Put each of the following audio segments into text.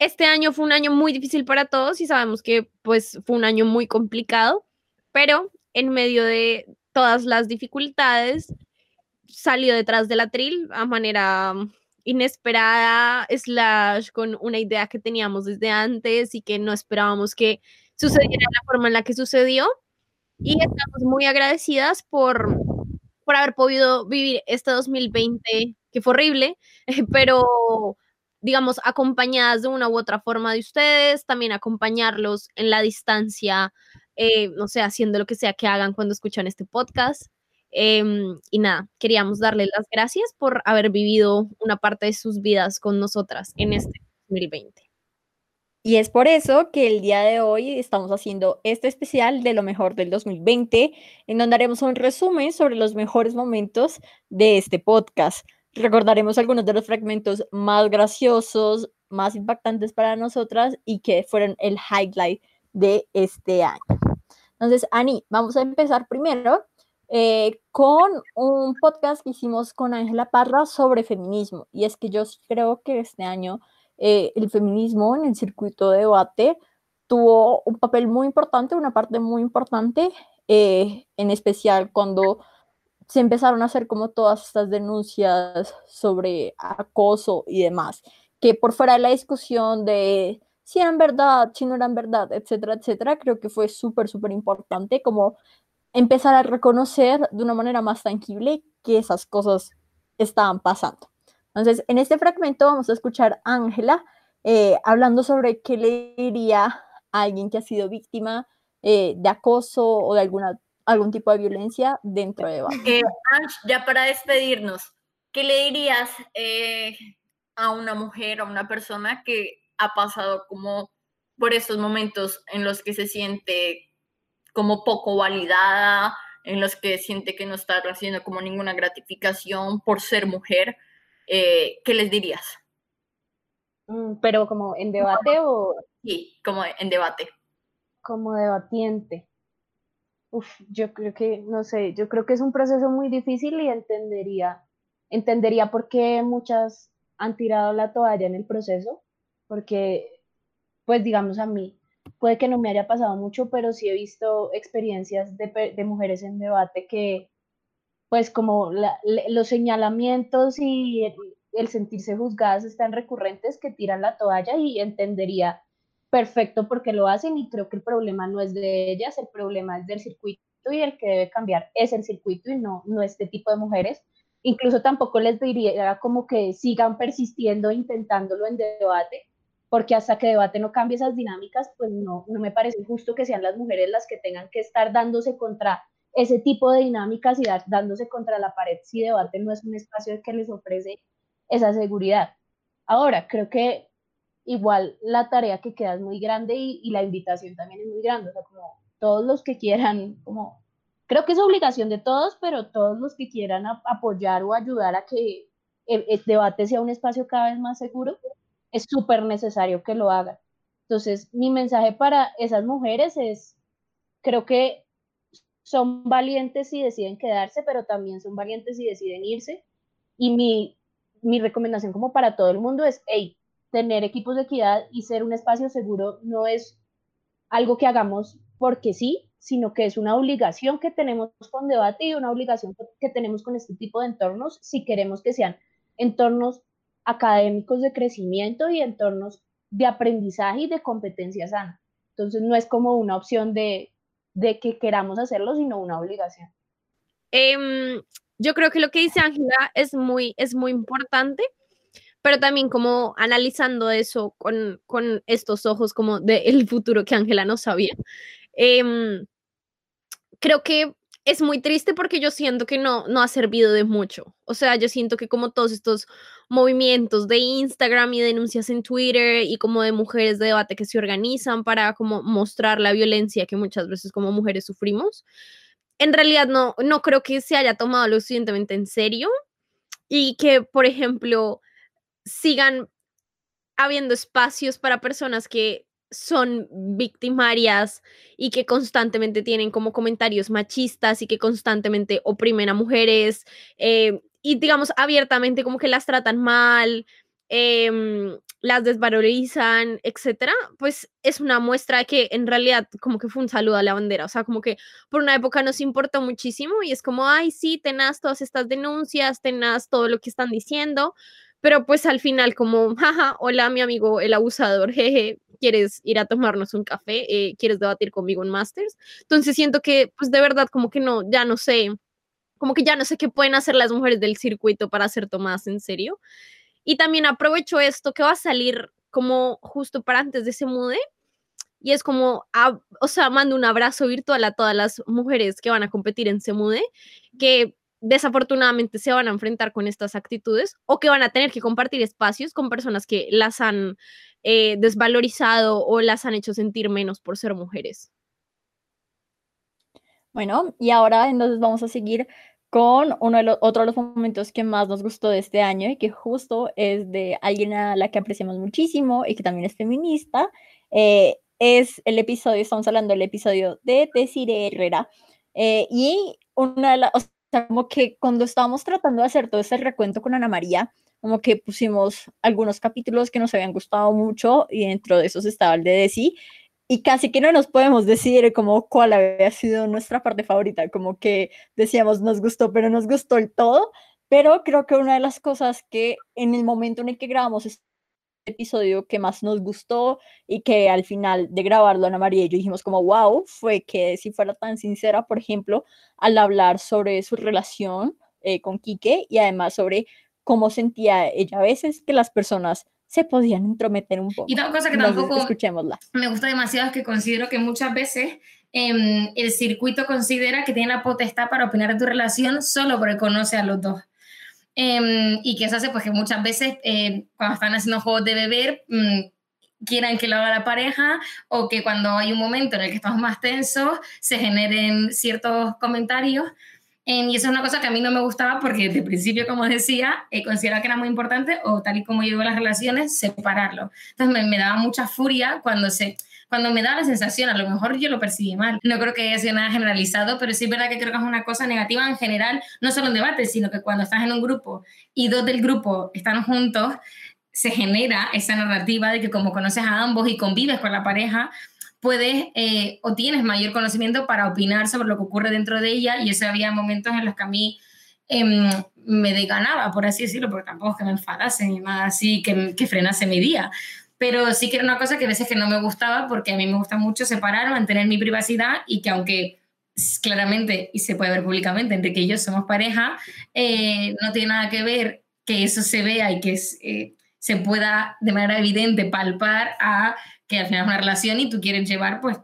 Este año fue un año muy difícil para todos y sabemos que pues fue un año muy complicado, pero en medio de todas las dificultades salió detrás del atril a manera inesperada, slash con una idea que teníamos desde antes y que no esperábamos que sucediera de la forma en la que sucedió. Y estamos muy agradecidas por, por haber podido vivir este 2020, que fue horrible, pero digamos, acompañadas de una u otra forma de ustedes, también acompañarlos en la distancia, eh, no sé, haciendo lo que sea que hagan cuando escuchan este podcast. Em, y nada, queríamos darles las gracias por haber vivido una parte de sus vidas con nosotras en este 2020. Y es por eso que el día de hoy estamos haciendo este especial de lo mejor del 2020, en donde haremos un resumen sobre los mejores momentos de este podcast. Recordaremos algunos de los fragmentos más graciosos, más impactantes para nosotras y que fueron el highlight de este año. Entonces, Ani, vamos a empezar primero eh, con un podcast que hicimos con Ángela Parra sobre feminismo. Y es que yo creo que este año eh, el feminismo en el circuito de debate tuvo un papel muy importante, una parte muy importante, eh, en especial cuando se empezaron a hacer como todas estas denuncias sobre acoso y demás, que por fuera de la discusión de si eran verdad, si no eran verdad, etcétera, etcétera, creo que fue súper, súper importante como empezar a reconocer de una manera más tangible que esas cosas estaban pasando. Entonces, en este fragmento vamos a escuchar a Ángela eh, hablando sobre qué le diría a alguien que ha sido víctima eh, de acoso o de alguna algún tipo de violencia dentro de eh, ya para despedirnos, ¿qué le dirías eh, a una mujer, a una persona que ha pasado como por estos momentos en los que se siente como poco validada, en los que siente que no está recibiendo como ninguna gratificación por ser mujer? Eh, ¿Qué les dirías? Mm, pero como en debate o... Sí, como en debate. Como debatiente. Yo creo que, no sé, yo creo que es un proceso muy difícil y entendería, entendería por qué muchas han tirado la toalla en el proceso, porque, pues digamos a mí, puede que no me haya pasado mucho, pero sí he visto experiencias de, de mujeres en debate que, pues como los señalamientos y el, el sentirse juzgadas están recurrentes que tiran la toalla y entendería perfecto porque lo hacen y creo que el problema no es de ellas, el problema es del circuito y el que debe cambiar es el circuito y no, no este tipo de mujeres. Incluso tampoco les diría como que sigan persistiendo intentándolo en debate, porque hasta que debate no cambie esas dinámicas, pues no, no me parece justo que sean las mujeres las que tengan que estar dándose contra ese tipo de dinámicas y dándose contra la pared si debate no es un espacio que les ofrece esa seguridad. Ahora, creo que igual la tarea que queda es muy grande y, la invitación también es muy grande, o sea, como todos los que quieran, como, creo que es obligación de todos, pero todos los que quieran apoyar o ayudar a que el, el, debate sea un espacio cada vez más seguro, es súper necesario que lo hagan. Entonces, mi mensaje para esas mujeres es, creo que son valientes si deciden quedarse, pero también son valientes si deciden irse. Y mi, mi recomendación como para todo el mundo es, hey, tener equipos de equidad y ser un espacio seguro no es algo que hagamos porque sí, sino que es una obligación que tenemos con debate y una obligación que tenemos con este tipo de entornos si queremos que sean entornos académicos de crecimiento y entornos de aprendizaje y de competencia sana. Entonces no es como una opción de, de que queramos hacerlo, sino una obligación. Eh, yo creo que lo que dice Ángela es muy, es muy importante pero también como analizando eso con, con estos ojos como del futuro que Ángela no sabía. Em, creo que es muy triste porque yo siento que no, no ha servido de mucho. O sea, yo siento que como todos estos movimientos de Instagram y denuncias en Twitter y como de mujeres de debate que se organizan para como mostrar la violencia que muchas veces como mujeres sufrimos, en realidad no, no creo que se haya tomado lo suficientemente en serio y que, por ejemplo, sigan habiendo espacios para personas que son victimarias y que constantemente tienen como comentarios machistas y que constantemente oprimen a mujeres eh, y digamos abiertamente como que las tratan mal, em, las desvalorizan, etcétera, pues es una muestra de que en realidad como que fue un saludo a la bandera, o sea, como que por una época nos importó muchísimo y es como, ay, sí, tenás todas estas denuncias, tenás todo lo que están diciendo, pero pues al final como, jaja, hola mi amigo el abusador, jeje, ¿quieres ir a tomarnos un café? Eh, ¿Quieres debatir conmigo en Masters? Entonces siento que pues de verdad como que no, ya no sé, como que ya no sé qué pueden hacer las mujeres del circuito para ser tomadas en serio. Y también aprovecho esto que va a salir como justo para antes de ese mude. Y es como, o sea, mando un abrazo virtual a todas las mujeres que van a competir en Semude, que desafortunadamente se van a enfrentar con estas actitudes o que van a tener que compartir espacios con personas que las han eh, desvalorizado o las han hecho sentir menos por ser mujeres. Bueno, y ahora entonces vamos a seguir con uno de los, otro de los momentos que más nos gustó de este año y que justo es de alguien a la que apreciamos muchísimo y que también es feminista. Eh, es el episodio, estamos hablando del episodio de Desiree Herrera. Eh, y una de las, como que cuando estábamos tratando de hacer todo ese recuento con Ana María, como que pusimos algunos capítulos que nos habían gustado mucho y dentro de esos estaba el de Desi y casi que no nos podemos decir como cuál había sido nuestra parte favorita, como que decíamos nos gustó, pero nos gustó el todo, pero creo que una de las cosas que en el momento en el que grabamos episodio que más nos gustó y que al final de grabarlo Ana María y yo dijimos como wow, fue que si fuera tan sincera, por ejemplo, al hablar sobre su relación eh, con Quique y además sobre cómo sentía ella a veces que las personas se podían intrometer un poco. Y otra cosa que tampoco escuchémosla. me gusta demasiado es que considero que muchas veces em, el circuito considera que tiene la potestad para opinar de tu relación solo porque conoce a los dos. Em, y que eso hace pues que muchas veces eh, cuando están haciendo juegos de beber mm, quieran que lo haga la pareja o que cuando hay un momento en el que estamos más tensos se generen ciertos comentarios. Em, y eso es una cosa que a mí no me gustaba porque desde el principio, como decía, eh, consideraba que era muy importante o tal y como yo las relaciones, separarlo. Entonces me, me daba mucha furia cuando se cuando me da la sensación, a lo mejor yo lo percibí mal. No creo que sido nada generalizado, pero sí es verdad que creo que es una cosa negativa en general, no solo en debate, sino que cuando estás en un grupo y dos del grupo están juntos, se genera esa narrativa de que como conoces a ambos y convives con la pareja, puedes eh, o tienes mayor conocimiento para opinar sobre lo que ocurre dentro de ella y eso había momentos en los que a mí em, me deganaba, por así decirlo, porque tampoco es que me enfadase ni nada así que, que frenase mi día, pero sí que era una cosa que a veces que no me gustaba porque a mí me gusta mucho separar, mantener mi privacidad y que aunque claramente, y se puede ver públicamente, Enrique y yo somos pareja, eh, no tiene nada que ver que eso se vea y que eh, se pueda de manera evidente palpar a que al final es una relación y tú quieres llevar pues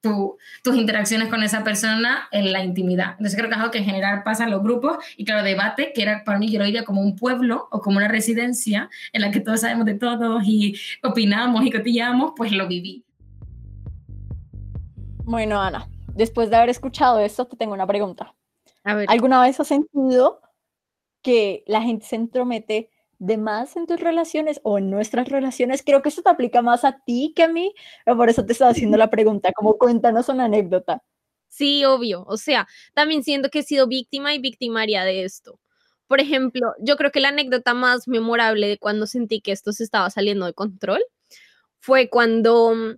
tus interacciones con esa persona en la intimidad. Entonces creo que es algo que en general pasa en los grupos y claro, debate, que era para mí yo lo como un pueblo o como una residencia en la que todos sabemos de todos y opinamos y cotillamos, pues lo viví. Bueno, Ana, después de haber escuchado esto, te tengo una pregunta. ¿Alguna vez has sentido que la gente se entromete de más en tus relaciones o en nuestras relaciones. Creo que eso te aplica más a ti que a mí, pero por eso te estaba haciendo la pregunta, como cuéntanos una anécdota. Sí, obvio. O sea, también siento que he sido víctima y victimaria de esto. Por ejemplo, yo creo que la anécdota más memorable de cuando sentí que esto se estaba saliendo de control fue cuando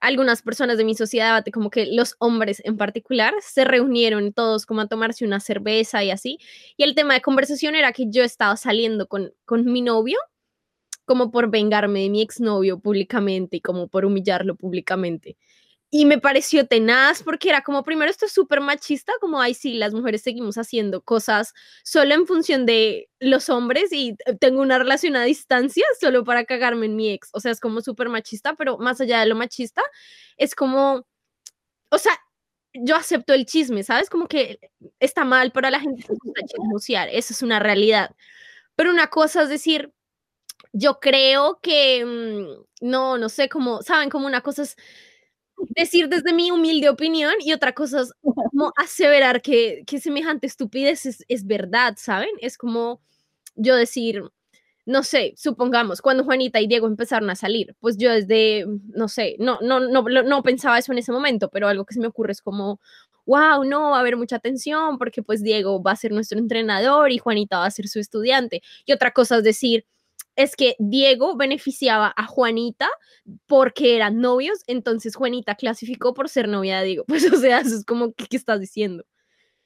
algunas personas de mi sociedad, como que los hombres en particular, se reunieron todos como a tomarse una cerveza y así. Y el tema de conversación era que yo estaba saliendo con, con mi novio, como por vengarme de mi exnovio públicamente y como por humillarlo públicamente. Y me pareció tenaz porque era como, primero, esto es súper machista, como, ay, sí, las mujeres seguimos haciendo cosas solo en función de los hombres y tengo una relación a distancia solo para cagarme en mi ex. O sea, es como súper machista, pero más allá de lo machista, es como, o sea, yo acepto el chisme, ¿sabes? Como que está mal para la gente que chismosear, eso es una realidad. Pero una cosa es decir, yo creo que, mm, no, no sé, cómo, ¿saben? Como una cosa es decir desde mi humilde opinión y otra cosa es como aseverar que, que semejante estupidez es, es verdad, ¿saben? Es como yo decir, no sé, supongamos, cuando Juanita y Diego empezaron a salir, pues yo desde, no sé, no, no, no, no pensaba eso en ese momento, pero algo que se me ocurre es como, wow, no, va a haber mucha atención porque pues Diego va a ser nuestro entrenador y Juanita va a ser su estudiante. Y otra cosa es decir, es que Diego beneficiaba a Juanita porque eran novios, entonces Juanita clasificó por ser novia de Diego. Pues o sea, eso es como, ¿qué, qué estás diciendo?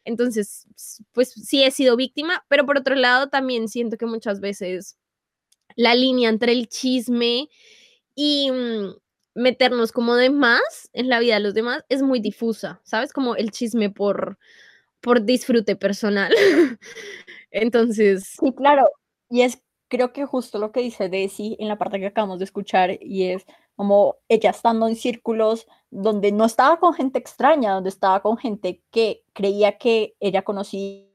Entonces, pues sí he sido víctima, pero por otro lado también siento que muchas veces la línea entre el chisme y mm, meternos como de más en la vida de los demás es muy difusa, ¿sabes? Como el chisme por, por disfrute personal. Entonces... Sí, claro. Y es creo que justo lo que dice Desi en la parte que acabamos de escuchar y es como ella estando en círculos donde no estaba con gente extraña, donde estaba con gente que creía que ella conocía,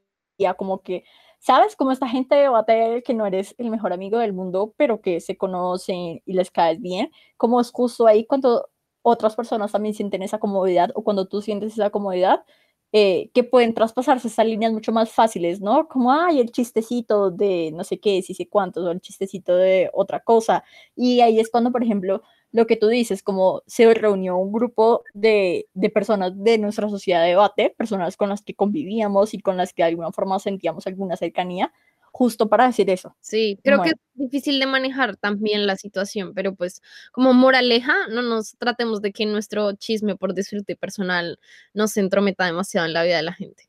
como que ¿sabes? Como esta gente debate que no eres el mejor amigo del mundo, pero que se conocen y les caes bien, como es justo ahí cuando otras personas también sienten esa comodidad o cuando tú sientes esa comodidad, eh, que pueden traspasarse esas líneas mucho más fáciles, ¿no? Como, ay, el chistecito de no sé qué, si sé cuántos, o el chistecito de otra cosa. Y ahí es cuando, por ejemplo, lo que tú dices, como se reunió un grupo de, personas de nuestra sociedad de debate, personas con las que convivíamos y con las que de alguna forma sentíamos alguna cercanía, justo para decir eso. Sí, creo que es difícil de manejar también la situación, pero pues como moraleja, no nos tratemos de que nuestro chisme por disfrute personal no se entrometa demasiado en la vida de la gente.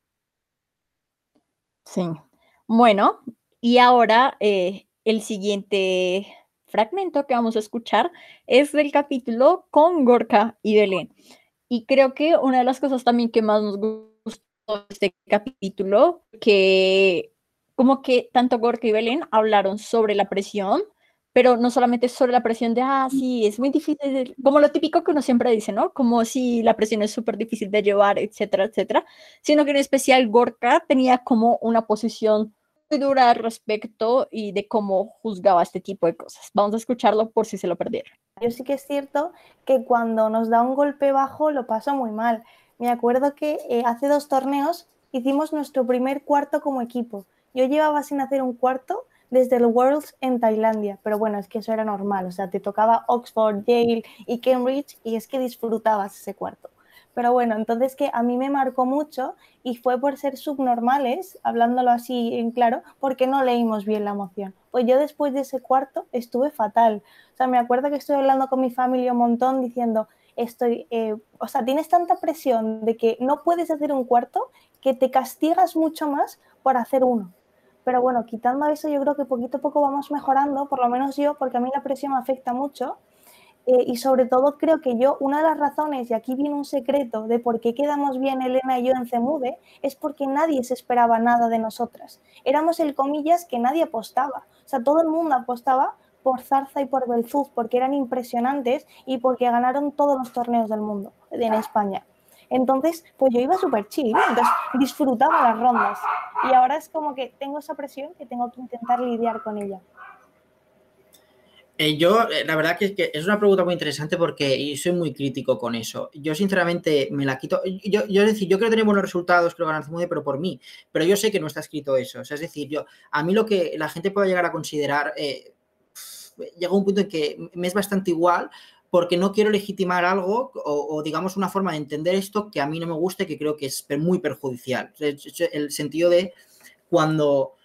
Sí. Bueno, y ahora eh, el siguiente fragmento que vamos a escuchar es del capítulo con Gorka y Belén. Y creo que una de las cosas también que más nos gustó de este capítulo, que como que tanto Gorka y Belén hablaron sobre la presión, pero no solamente sobre la presión de, ah, sí, es muy difícil, como lo típico que uno siempre dice, ¿no? Como si la presión es súper difícil de llevar, etcétera, etcétera, sino que en especial Gorka tenía como una posición dura al respecto y de cómo juzgaba este tipo de cosas. Vamos a escucharlo por si se lo perdieron. Yo sí que es cierto que cuando nos da un golpe bajo lo paso muy mal. Me acuerdo que eh, hace dos torneos hicimos nuestro primer cuarto como equipo. Yo llevaba sin hacer un cuarto desde el Worlds en Tailandia, pero bueno, es que eso era normal, o sea, te tocaba Oxford, Yale y Cambridge y es que disfrutabas ese cuarto. Pero bueno, entonces que a mí me marcó mucho y fue por ser subnormales, hablándolo así en claro, porque no leímos bien la emoción. Pues yo después de ese cuarto estuve fatal. O sea, me acuerdo que estuve hablando con mi familia un montón diciendo, estoy, eh, o sea, tienes tanta presión de que no puedes hacer un cuarto que te castigas mucho más por hacer uno. Pero bueno, quitando eso, yo creo que poquito a poco vamos mejorando, por lo menos yo, porque a mí la presión me afecta mucho eh, y sobre todo creo que yo, una de las razones, y aquí viene un secreto de por qué quedamos bien Elena y yo en Cemude, es porque nadie se esperaba nada de nosotras. Éramos el comillas que nadie apostaba. O sea, todo el mundo apostaba por Zarza y por Belfuz porque eran impresionantes y porque ganaron todos los torneos del mundo en España. Entonces, pues yo iba súper chill, entonces disfrutaba las rondas. Y ahora es como que tengo esa presión que tengo que intentar lidiar con ella. Eh, yo, eh, la verdad que, es una pregunta muy interesante porque soy muy crítico con eso. Yo, sinceramente, me la quito. Yo, yo, es decir, yo quiero tener buenos resultados, creo ganar muy pero por mí. Pero yo sé que no está escrito eso. es decir, yo, a mí lo que la gente puede llegar a considerar, eh, llega un punto en que me es bastante igual porque no quiero legitimar algo o, digamos, una forma de entender esto que a mí no me gusta y que creo que es muy perjudicial. El sentido de cuando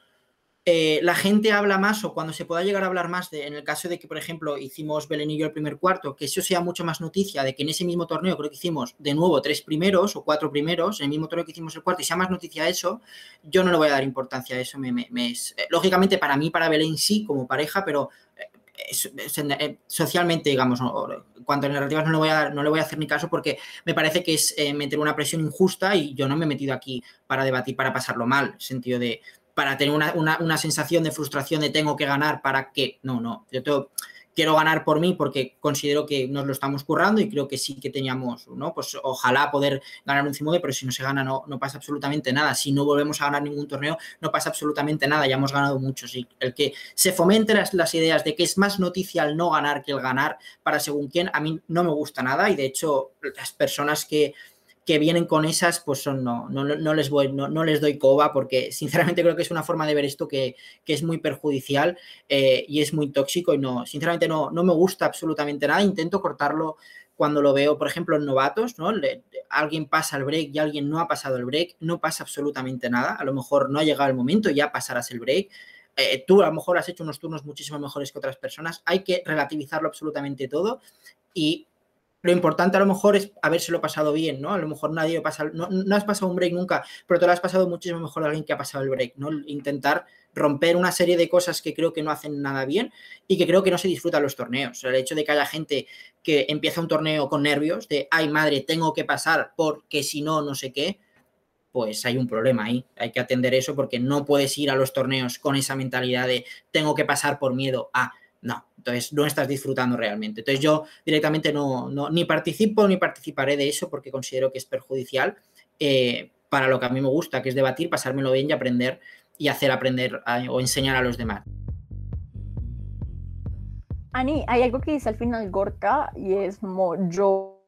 eh, la gente habla más o cuando se pueda llegar a hablar más de, en el caso de que, por ejemplo, hicimos Belén y yo el primer cuarto, que eso sea mucho más noticia de que en ese mismo torneo creo que hicimos de nuevo tres primeros o cuatro primeros, en el mismo torneo que hicimos el cuarto y sea más noticia eso, yo no le voy a dar importancia a eso. Me, es, eh, lógicamente para mí, para Belén sí, como pareja, pero eh, socialmente, digamos, en cuanto a narrativas no le, voy a no le voy a hacer ni caso porque me parece que es meter una presión injusta y yo no me he metido aquí para debatir, para pasarlo mal, sentido de para tener una, sensación de frustración de tengo que ganar para que. No, no. Yo quiero ganar por mí porque considero que nos lo estamos currando y creo que sí que teníamos, ¿no? Pues ojalá poder ganar un CIMODE, pero si no se gana no, no pasa absolutamente nada. Si no volvemos a ganar ningún torneo, no pasa absolutamente nada, ya hemos ganado muchos. Y el que se fomente las, las ideas de que es más noticia el no ganar que el ganar para según quién, a mí no me gusta nada y de hecho las personas que que vienen con esas, pues son, no, no, no les voy, no, no, les doy coba porque sinceramente creo que es una forma de ver esto que, que es muy perjudicial eh, y es muy tóxico y no, sinceramente no, no me gusta absolutamente nada. Intento cortarlo cuando lo veo, por ejemplo, en novatos, ¿no? Le, alguien pasa el break y alguien no ha pasado el break, no pasa absolutamente nada. A lo mejor no ha llegado el momento, ya pasarás el break. Eh, tú a lo mejor has hecho unos turnos muchísimo mejores que otras personas. Hay que relativizarlo absolutamente todo y lo importante a lo mejor es habérselo pasado bien, ¿no? A lo mejor nadie pasa, no, no, has pasado un break nunca, pero te lo has pasado muchísimo mejor a alguien que ha pasado el break, ¿no? Intentar romper una serie de cosas que creo que no hacen nada bien y que creo que no se disfrutan los torneos. El hecho de que haya gente que empieza un torneo con nervios, de, ay madre, tengo que pasar porque si no, no sé qué, pues hay un problema ahí. Hay que atender eso porque no puedes ir a los torneos con esa mentalidad de tengo que pasar por miedo a no, entonces no estás disfrutando realmente. Entonces yo directamente no, no ni participo ni participaré de eso porque considero que es perjudicial eh, para lo que a mí me gusta, que es debatir, pasármelo bien y aprender y hacer aprender a, o enseñar a los demás. Ani, hay algo que dice al final Gorka y es como yo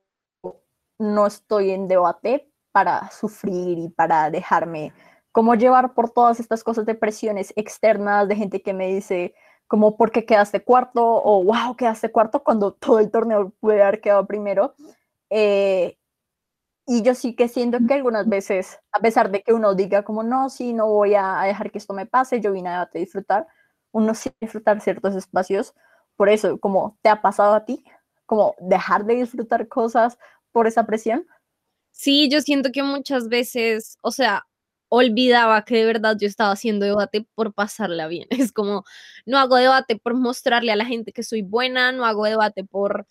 no estoy en debate para sufrir y para dejarme como llevar por todas estas cosas de presiones externas de gente que me dice como porque quedaste cuarto o wow, quedaste cuarto cuando todo el torneo puede haber quedado primero. Eh, y yo sí que siento que algunas veces, a pesar de que uno diga como no, sí, no voy a dejar que esto me pase, yo vine a disfrutar, uno sí disfrutar ciertos espacios. Por eso, como te ha pasado a ti, como dejar de disfrutar cosas por esa presión. Sí, yo siento que muchas veces, o sea, olvidaba que de verdad yo estaba haciendo debate por pasarla bien. Es como, no hago debate por mostrarle a la gente que soy buena, no hago debate por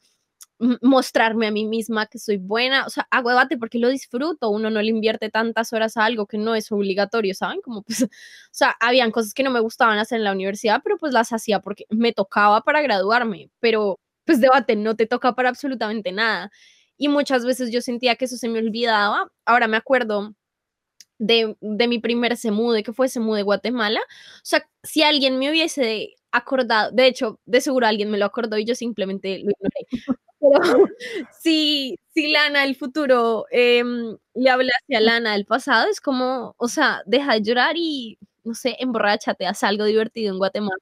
mostrarme a mí misma que soy buena, o sea, hago debate porque lo disfruto, uno no le invierte tantas horas a algo que no es obligatorio, ¿saben? Como pues, o sea, habían cosas que no me gustaban hacer en la universidad, pero pues las hacía porque me tocaba para graduarme, pero pues debate no te toca para absolutamente nada. Y muchas veces yo sentía que eso se me olvidaba. Ahora me acuerdo de, mi primer semude, que fue semude de Guatemala. O sea, si alguien me hubiese acordado, de hecho, de seguro alguien me lo acordó y yo simplemente lo ignoré. Pero si, si Lana del futuro em, le hablase a Lana del pasado, es como, o sea, deja de llorar y, no sé, emborráchate, haz algo divertido en Guatemala.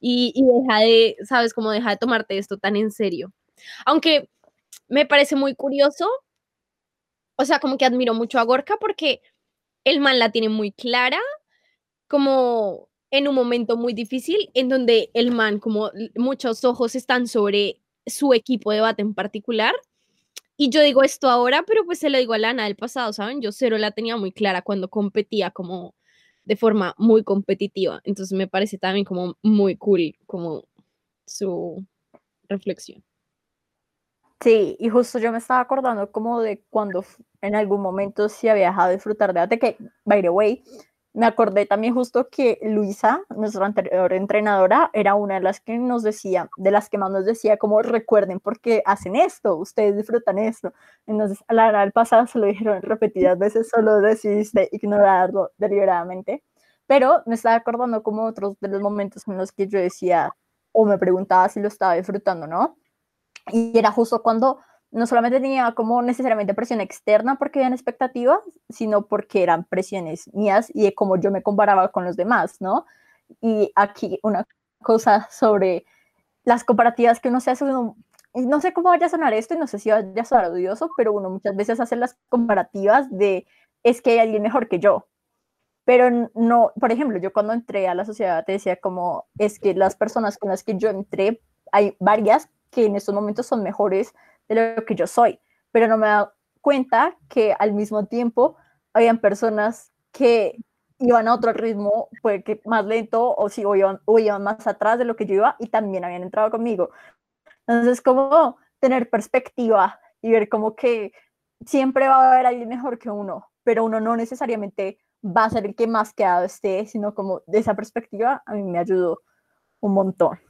Y, y deja de, ¿sabes? Como deja de tomarte esto tan en serio. Aunque me parece muy curioso o sea, como que admiro mucho a Gorka porque el man la tiene muy clara, como en un momento muy difícil, en donde el man, como muchos ojos están sobre su equipo de debate en particular. Y yo digo esto ahora, pero pues se lo digo a Lana del pasado, ¿saben? Yo cero la tenía muy clara cuando competía como de forma muy competitiva. Entonces me parece también como muy cool como su reflexión. Sí, y justo yo me estaba acordando como de cuando en algún momento sí había dejado de disfrutar de que, by the way, me acordé también justo que Luisa, nuestra anterior entrenadora, era una de las que nos decía, de las que más nos decía, como recuerden por qué hacen esto, ustedes disfrutan esto. Entonces, a la hora del pasado se lo dijeron repetidas veces, solo decidiste ignorarlo deliberadamente. Pero me estaba acordando como otros de los momentos en los que yo decía, o me preguntaba si lo estaba disfrutando, ¿no? Y era justo cuando no solamente tenía como necesariamente presión externa porque eran expectativas, sino porque eran presiones mías y de cómo yo me comparaba con los demás, ¿no? Y aquí una cosa sobre las comparativas que uno se hace, no sé cómo vaya a sonar esto y no sé si vaya a sonar odioso, pero uno muchas veces hace las comparativas de es que hay alguien mejor que yo. Pero no, por ejemplo, yo cuando entré a la sociedad te decía como es que las personas con las que yo entré, hay varias que en estos momentos son mejores de lo que yo soy, pero no me da cuenta que al mismo tiempo habían personas que iban a otro ritmo, pues que más lento o si o iban, o más atrás de lo que yo iba y también habían entrado conmigo. Entonces, como tener perspectiva y ver como que siempre va a haber alguien mejor que uno, pero uno no necesariamente va a ser el que más quedado esté, sino como de esa perspectiva a mí me ayudó un montón.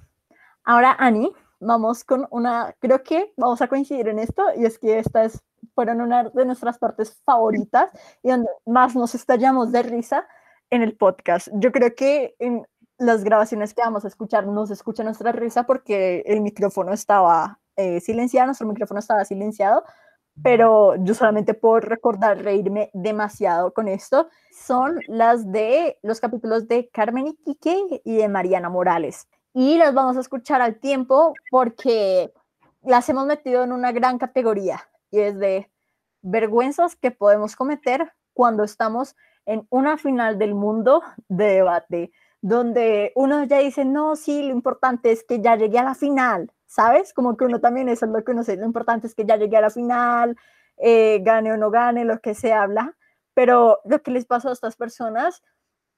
Ahora, Ani, vamos con una, creo que vamos a coincidir en esto, y es que esta es, fueron una de nuestras partes favoritas y donde más nos estallamos de risa en el podcast. Yo creo que en las grabaciones que vamos a escuchar no se escucha nuestra risa porque el micrófono estaba eh, silenciado, nuestro micrófono estaba silenciado, pero yo solamente puedo recordar reírme demasiado con esto. Son las de los capítulos de Carmen y Quique y de Mariana Morales y las vamos a escuchar al tiempo porque las hemos metido en una gran categoría y es de vergüenzas que podemos cometer cuando estamos en una final del mundo de debate, donde uno ya dice, no, sí, lo importante es que ya llegué a la final, ¿sabes? Como que uno también, eso es lo que uno dice, lo importante es que ya llegué a la final, eh, gane o no gane, lo que se habla, pero lo que les pasó a estas personas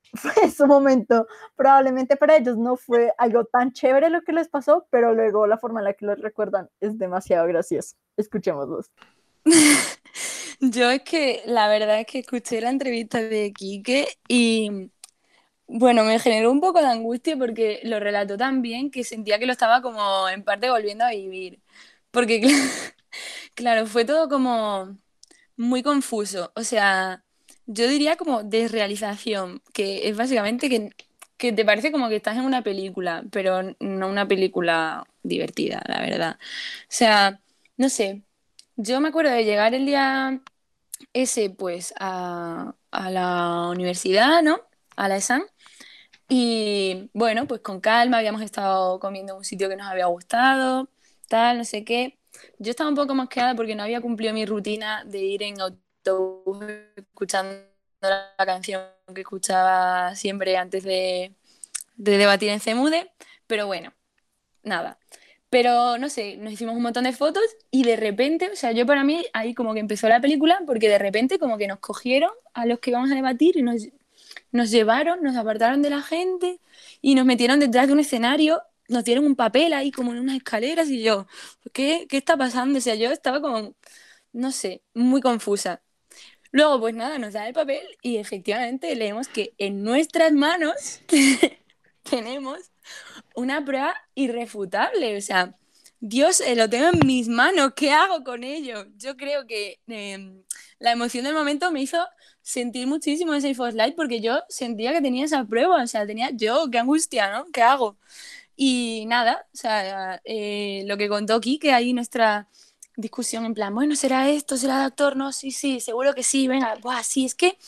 fue su momento. Probablemente para ellos no fue algo tan chévere lo que les pasó, pero luego la forma en la que lo recuerdan es demasiado gracioso. Escuchémoslos. Yo es que la verdad es que escuché la entrevista de Quique y bueno, me generó un poco de angustia porque lo relató tan bien que sentía que lo estaba como en parte volviendo a vivir. Porque claro, fue todo como muy confuso. O sea, yo diría como desrealización, que es básicamente que, que te parece como que estás en una película, pero no una película divertida, la verdad. O sea, no sé, yo me acuerdo de llegar el día ese, pues, a, a la universidad, ¿no? A la ESAN. Y bueno, pues con calma, habíamos estado comiendo en un sitio que nos había gustado, tal, no sé qué. Yo estaba un poco más quedada porque no había cumplido mi rutina de ir en escuchando la canción que escuchaba siempre antes de, debatir en CEMUDE, pero bueno, nada. Pero no sé, nos hicimos un montón de fotos y de repente, o sea, yo para mí ahí como que empezó la película porque de repente como que nos cogieron a los que íbamos a debatir y nos, nos llevaron, nos apartaron de la gente y nos metieron detrás de un escenario, nos dieron un papel ahí como en unas escaleras y yo, ¿qué, qué está pasando? O sea, yo estaba como, no sé, muy confusa. Luego, pues nada, nos da el papel y efectivamente leemos que en nuestras manos tenemos una prueba irrefutable. O sea, Dios, eh, lo tengo en mis manos, ¿qué hago con ello? Yo creo que em, la emoción del momento me hizo sentir muchísimo ese Light porque yo sentía que tenía esa prueba, o sea, tenía yo, qué angustia, ¿no? ¿Qué hago? Y nada, o sea, eh, lo que contó aquí, que ahí nuestra discusión en plan, bueno, ¿será esto? ¿Será de actor? No, sí, sí, seguro que sí, venga, Buah, sí, es que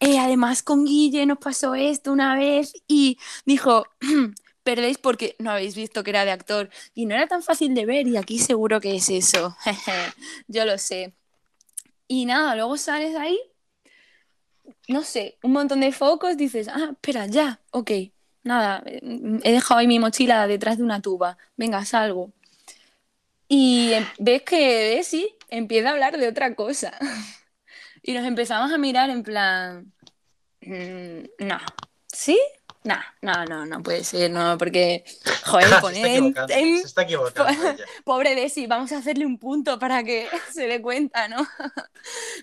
eh, además con Guille nos pasó esto una vez y dijo, perdéis porque no habéis visto que era de actor y no era tan fácil de ver y aquí seguro que es eso, yo lo sé. Y nada, luego sales ahí, no sé, un montón de focos, dices, ah, espera, ya, ok, nada, mm, he dejado ahí mi mochila detrás de una tuba, venga, salgo y em, ves que sí, empieza a hablar de otra cosa. Y nos empezamos a mirar en plan, mm, no, ¿sí? No, no, no, no puede ser, no, porque, joder, poner en, se está equivocando. Pobre Desi, vamos a hacerle un punto para que se dé cuenta, ¿no?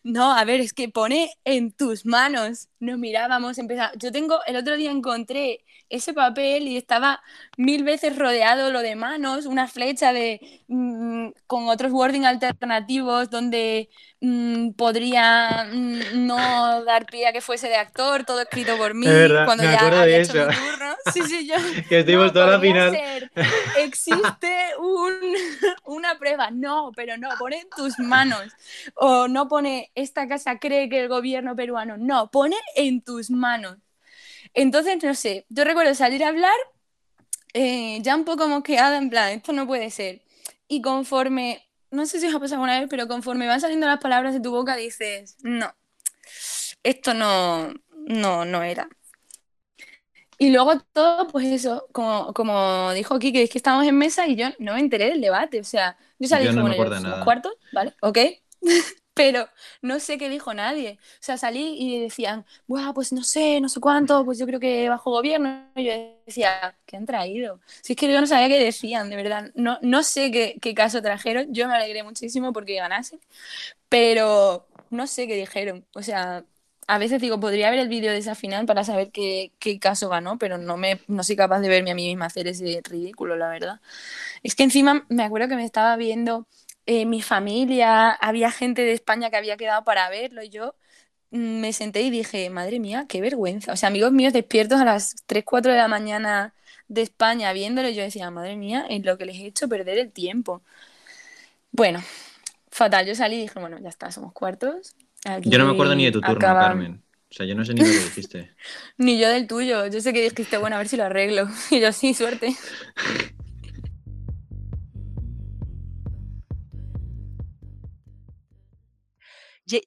No, a ver, es que pone en tus manos. Nos mirábamos, empezaba. Yo tengo, el otro día encontré ese papel y estaba mil veces rodeado lo de manos, una flecha de mm, con otros wording alternativos donde mm, podría mm, no dar pie a que fuese de actor, todo escrito por mí cuando ya había hecho mi Sí, sí, yo. que estuvimos toda la final. existe un, una prueba, no, pero no, pone en tus manos. O no pone esta casa cree que el gobierno peruano, no, pone en tus manos. Entonces, no sé, yo recuerdo salir a hablar eh, ya un poco mosqueada, en plan, esto no puede ser. Y conforme, no sé si os ha pasado alguna vez, pero conforme van saliendo las palabras de tu boca, dices, no, esto no, no, no era. Y luego todo, pues eso, como, como dijo aquí, que es que estábamos en mesa y yo no me enteré del debate. O sea, yo salí Yo no como en los cuartos, ¿vale? Ok. Pero no sé qué dijo nadie. O sea, salí y decían, Buah, pues no sé, no sé cuánto, pues yo creo que bajo gobierno. Y yo decía, ¿qué han traído? Si es que yo no sabía qué decían, de verdad. No, no sé qué, qué caso trajeron. Yo me alegré muchísimo porque ganase, pero no sé qué dijeron. O sea, a veces digo, podría ver el vídeo de esa final para saber qué, caso ganó, pero no, me, no soy capaz de verme a mí misma hacer ese ridículo, la verdad. Es que encima me acuerdo que me estaba viendo eh, mi familia, había gente de España que había quedado para verlo y yo mm, me senté y dije, madre mía, qué vergüenza. O sea, amigos míos despiertos a las 3, 4 de la mañana de España viéndolo, yo decía, madre mía, es lo que les he hecho perder el tiempo. Bueno, fatal, yo salí y dije, bueno, ya está, somos cuartos. Yo no me acuerdo ni de tu turno, Carmen. O sea, yo no sé ni lo que dijiste. ni yo del tuyo. Yo sé que dijiste, bueno, a ver si lo arreglo. Y yo, sí, suerte.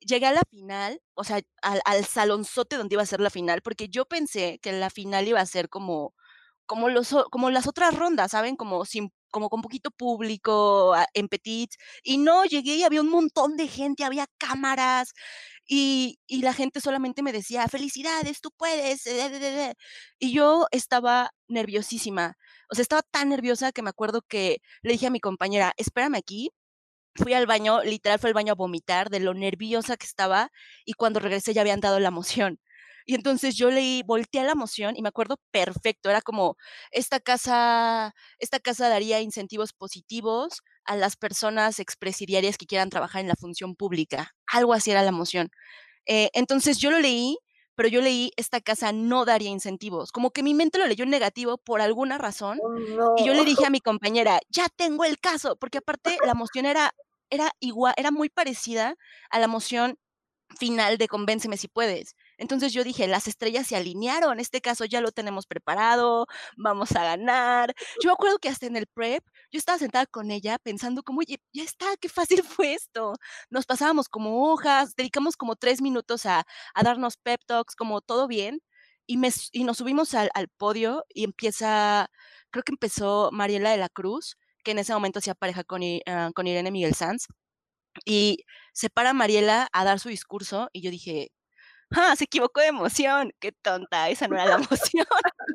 llegué a la final, o sea, al, al, salonzote donde iba a ser la final, porque yo pensé que la final iba a ser como, como, los, como las otras rondas, ¿saben? Como, sin, como con poquito público, en petit, y no, llegué y había un montón de gente, había cámaras, y, y la gente solamente me decía, felicidades, tú puedes, y yo estaba nerviosísima, o sea, estaba tan nerviosa que me acuerdo que le dije a mi compañera, espérame aquí, fui al baño, literal fue al baño a vomitar de lo nerviosa que estaba y cuando regresé ya habían dado la moción. Y entonces yo leí, volteé a la moción y me acuerdo perfecto, era como, esta casa, esta casa daría incentivos positivos a las personas expresidiarias que quieran trabajar en la función pública. Algo así era la moción. Eh, entonces yo lo leí, pero yo leí, esta casa no daría incentivos. Como que mi mente lo leyó en negativo por alguna razón. Oh, y yo le dije a mi compañera, ya tengo el caso, porque aparte la moción era, era igual, era muy parecida a la moción final de Convénceme si puedes. Entonces yo dije, las estrellas se alinearon, este caso ya lo tenemos preparado, vamos a ganar. Yo me acuerdo que hasta en el prep, yo estaba sentada con ella pensando como, oye, ya está, qué fácil fue esto. Nos pasábamos como hojas, dedicamos como tres minutos a, darnos pep talks, como todo bien. Y, me, y nos subimos al, podio y empieza, creo que empezó Mariela de la Cruz, que en ese momento hacía pareja con, ah, con Irene Miguel Sanz. Y se para Mariela a dar su discurso y yo dije, ¡ah! Se equivocó de emoción. Qué tonta, esa no era la emoción.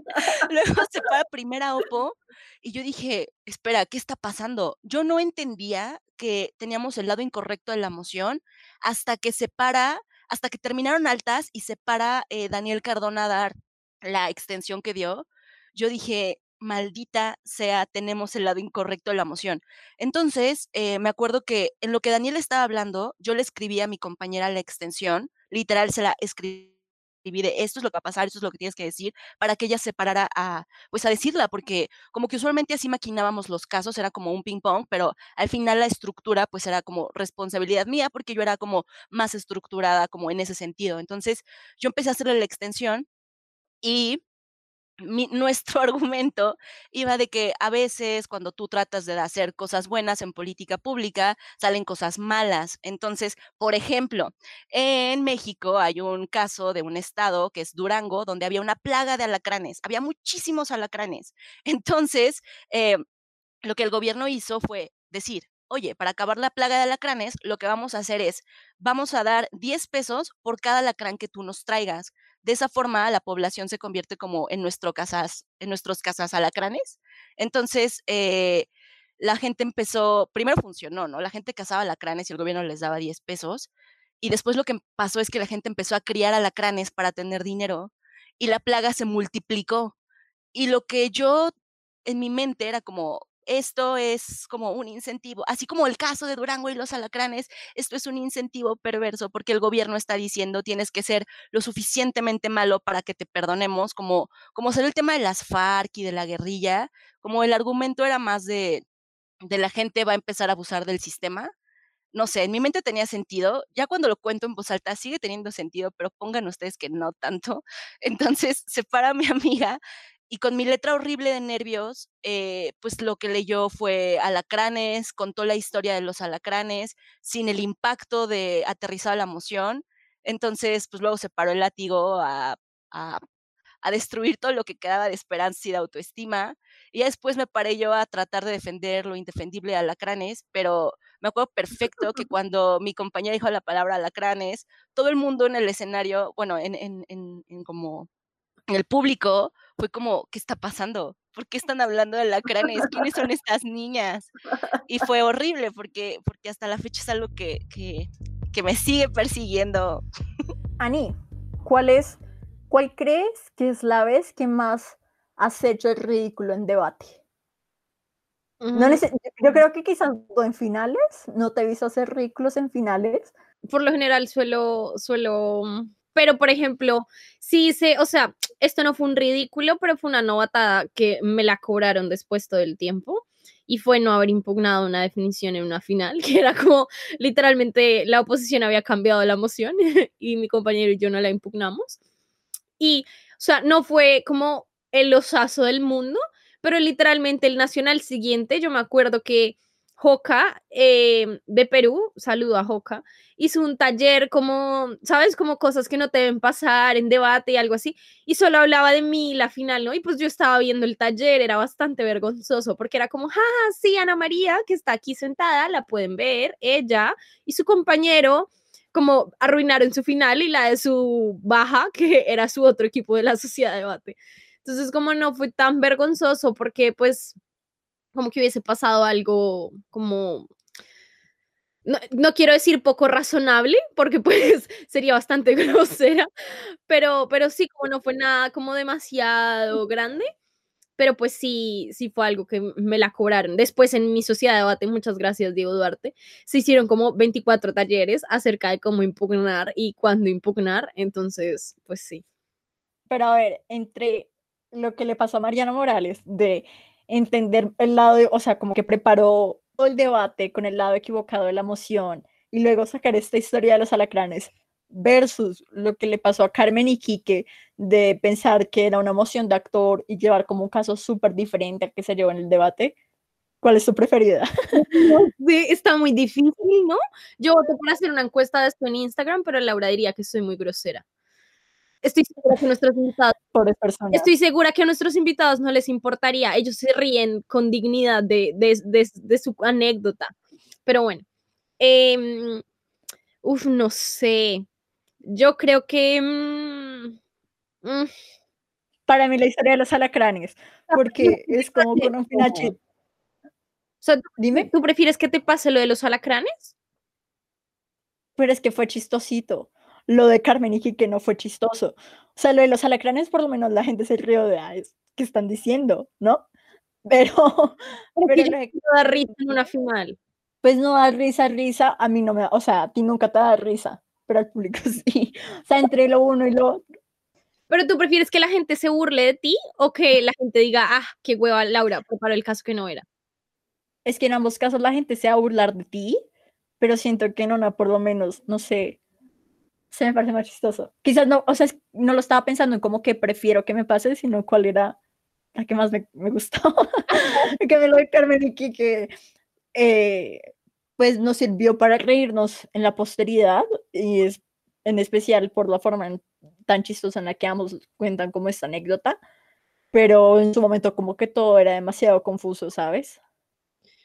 Luego se para primera Opo y yo dije, espera, ¿qué está pasando? Yo no entendía que teníamos el lado incorrecto de la emoción hasta que se para, hasta que terminaron altas y se para eh, Daniel Cardona a dar la extensión que dio. Yo dije, maldita sea, tenemos el lado incorrecto de la emoción. Entonces, eh, me acuerdo que en lo que Daniel estaba hablando, yo le escribí a mi compañera la extensión, literal se la escribí de esto es lo que va a pasar, esto es lo que tienes que decir, para que ella se parara a, pues a decirla, porque como que usualmente así maquinábamos los casos, era como un ping pong, pero al final la estructura pues era como responsabilidad mía, porque yo era como más estructurada como en ese sentido. Entonces yo empecé a hacerle la extensión y nuestro argumento iba de que a veces cuando tú tratas de hacer cosas buenas en política pública, salen cosas malas. Entonces, por ejemplo, en México hay un caso de un estado que es Durango, donde había una plaga de alacranes, había muchísimos alacranes. Entonces, eh, lo que el gobierno hizo fue decir, oye, para acabar la plaga de alacranes, lo que vamos a hacer es, vamos a dar 10 pesos por cada alacrán que tú nos traigas. De esa forma, la población se convierte como en, nuestro casas, en nuestros casas alacranes. Entonces, eh, la gente empezó, primero funcionó, ¿no? La gente cazaba alacranes y el gobierno les daba 10 pesos. Y después lo que pasó es que la gente empezó a criar alacranes para tener dinero y la plaga se multiplicó. Y lo que yo en mi mente era como, esto es como un incentivo, así como el caso de Durango y los alacranes, esto es un incentivo perverso porque el gobierno está diciendo tienes que ser lo suficientemente malo para que te perdonemos, como, como ser el tema de las FARC y de la guerrilla, como el argumento era más de, de la gente va a empezar a abusar del sistema. No sé, en mi mente tenía sentido, ya cuando lo cuento en voz alta sigue teniendo sentido, pero pongan ustedes que no tanto. Entonces se para mi amiga y con mi letra horrible de nervios, eh, pues lo que leyó fue alacranes, contó la historia de los alacranes, sin el impacto de aterrizar la emoción. Entonces, pues luego se paró el látigo a, a, destruir todo lo que quedaba de esperanza y de autoestima. Y después me paré yo a tratar de defender lo indefendible de alacranes, pero me acuerdo perfecto que cuando mi compañera dijo la palabra alacranes, todo el mundo en el escenario, bueno, en, en, en como en el público, fue como, ¿qué está pasando? ¿Por qué están hablando de lacranes? ¿Quiénes son estas niñas? Y fue horrible porque, porque hasta la fecha es algo que, que, que me sigue persiguiendo. Ani, ¿cuál es, cuál crees que es la vez que más has hecho el ridículo en debate? No yo creo que quizás en finales, no te he visto hacer ridículos en finales. Por lo general suelo, suelo, pero por ejemplo, sí hice, o sea, esto no fue un ridículo, pero fue una novatada que me la cobraron después todo el tiempo y fue no haber impugnado una definición en una final, que era como literalmente la oposición había cambiado la moción y mi compañero y yo no la impugnamos. Y, o sea, no fue como el osazo del mundo, pero literalmente el nacional siguiente, yo me acuerdo que Joca eh, de Perú, saludo a Joca, hizo un taller como, ¿sabes? Como cosas que no te deben pasar en debate y algo así, y solo hablaba de mí la final, ¿no? Y pues yo estaba viendo el taller, era bastante vergonzoso, porque era como, ja, sí, Ana María, que está aquí sentada, la pueden ver, ella y su compañero, como arruinaron su final y la de su baja, que era su otro equipo de la sociedad de debate. Entonces, como no fue tan vergonzoso, porque pues como que hubiese pasado algo como, no, quiero decir poco razonable, porque pues sería bastante grosera, pero, pero sí, como no fue nada como demasiado grande, pero pues sí, sí fue algo que me la cobraron. Después en mi sociedad de debate, muchas gracias Diego Duarte, se hicieron como 24 talleres acerca de cómo impugnar y cuándo impugnar, entonces pues sí. Pero a ver, entre lo que le pasó a Mariana Morales de entender el lado, o sea, como que preparó todo el debate con el lado equivocado de la moción y luego sacar esta historia de los alacranes versus lo que le pasó a Carmen y Quique de pensar que era una moción de actor y llevar como un caso súper diferente al que se llevó en el debate. ¿Cuál es tu preferida? Sí, está muy difícil, ¿no? Yo voté por hacer una encuesta de esto en Instagram, pero Laura diría que soy muy grosera. Estoy segura que nuestros invitados, estoy segura que a nuestros invitados no les importaría. Ellos se ríen con dignidad de, de, su anécdota. Pero bueno, eh, uf, no sé. Yo creo que mm, mm. para mí la historia de los alacranes, porque es como con un final. Dime, ¿tú prefieres que te pase lo de los alacranes? Pero es que fue chistosito lo de Carmen y que no fue chistoso. O sea, lo de los alacranes, por lo menos la gente se rió de, ay, ¿qué están diciendo? ¿No? Pero, pero, no da risa en una final. Pues no da risa, risa, a mí no me da, o sea, a ti nunca te da risa, pero al público sí. O sea, entre lo uno y lo otro. Pero tú prefieres que la gente se burle de ti o que la gente diga, ah, qué hueva, Laura, preparó el caso que no era? Es que en ambos casos la gente se va a burlar de ti, pero siento que no, no, por lo menos, no sé, se me parece más chistoso. Quizás no, o sea, no lo estaba pensando en cómo que prefiero que me pase, sino cuál era la que más me, me gustó. que me lo de Carmen y que eh, pues nos sirvió para reírnos en la posteridad y es en especial por la forma tan chistosa en la que ambos cuentan como esta anécdota, pero en su momento como que todo era demasiado confuso, ¿sabes?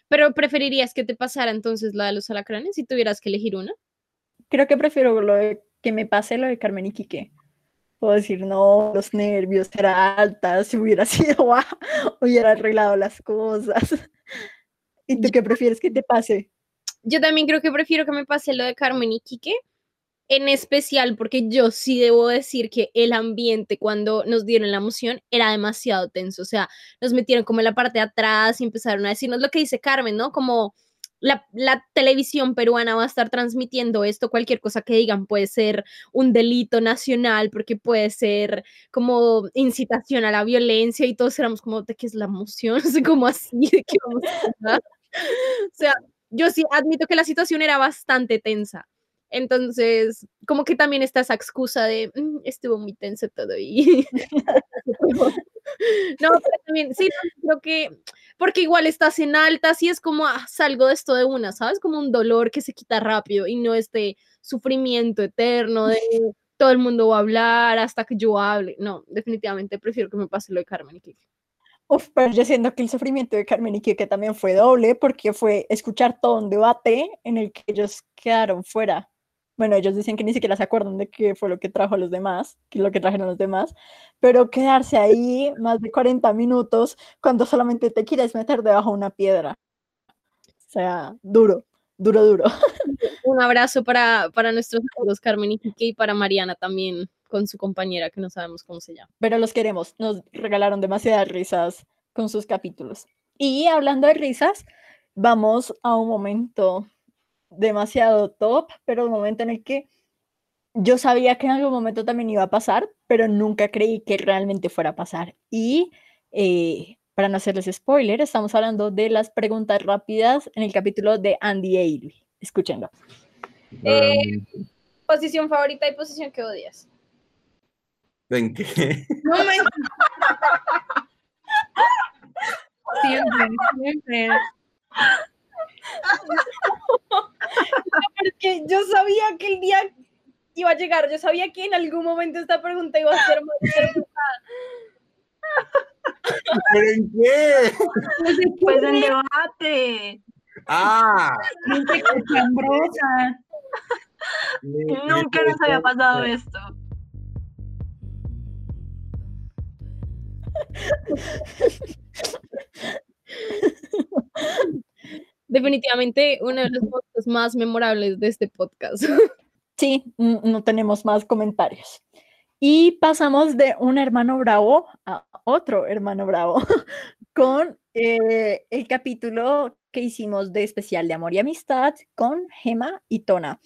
Pero preferirías que te pasara entonces la de los alacranes si tuvieras que elegir una? Creo que prefiero lo de que me pase lo de Carmen y Quique. Puedo decir, no, los nervios, era alta, si hubiera sido, wow, hubiera arreglado las cosas. ¿Y tú qué prefieres que te pase? Yo también creo que prefiero que me pase lo de Carmen y Quique, en especial porque yo sí debo decir que el ambiente cuando nos dieron la moción era demasiado tenso, o sea, nos metieron como en la parte de atrás y empezaron a decirnos lo que dice Carmen, ¿no? Como la, televisión peruana va a estar transmitiendo esto, cualquier cosa que digan puede ser un delito nacional, porque puede ser como incitación a la violencia y todos éramos como, ¿de qué es la sé cómo así, ¿de vamos a O sea, yo sí admito que la situación era bastante tensa. Entonces, como que también está esa excusa de, mm, estuvo muy tenso todo y... no, pero también, sí, creo que, porque igual estás en altas y es como, ah, salgo de esto de una, ¿sabes? Como un dolor que se quita rápido y no este sufrimiento eterno de todo el mundo va a hablar hasta que yo hable. No, definitivamente prefiero que me pase lo de Carmen y Kike. Uf, pero yo siento que el sufrimiento de Carmen y Kike también fue doble porque fue escuchar todo un debate en el que ellos quedaron fuera bueno, ellos dicen que ni siquiera se acuerdan de qué fue lo que trajo a los demás, qué es lo que trajeron los demás, pero quedarse ahí más de 40 minutos cuando solamente te quieres meter debajo de una piedra. O sea, duro, duro, duro. Un abrazo para, para nuestros amigos Carmen y Kike y para Mariana también con su compañera que no sabemos cómo se llama. Pero los queremos, nos regalaron demasiadas risas con sus capítulos. Y hablando de risas, vamos a un momento demasiado top, pero un momento en el que yo sabía que en algún momento también iba a pasar, pero nunca creí que realmente fuera a pasar. Y eh, para no hacerles spoiler, estamos hablando de las preguntas rápidas en el capítulo de Andy Ailey. Escúchenlo. Eh, posición favorita y posición que odias. ¿En qué? siempre, siempre. Porque yo sabía que el día iba a llegar, yo sabía que en algún momento esta pregunta iba a ser muy ¿Pero en qué? Pues después del debate. Ah. Nunca nos había pasado esto. Definitivamente uno de los momentos más memorables de este podcast. Sí, no tenemos más comentarios. Y pasamos de un hermano bravo a otro hermano bravo con eh, el capítulo que hicimos de especial de amor y amistad con Gema y Tona.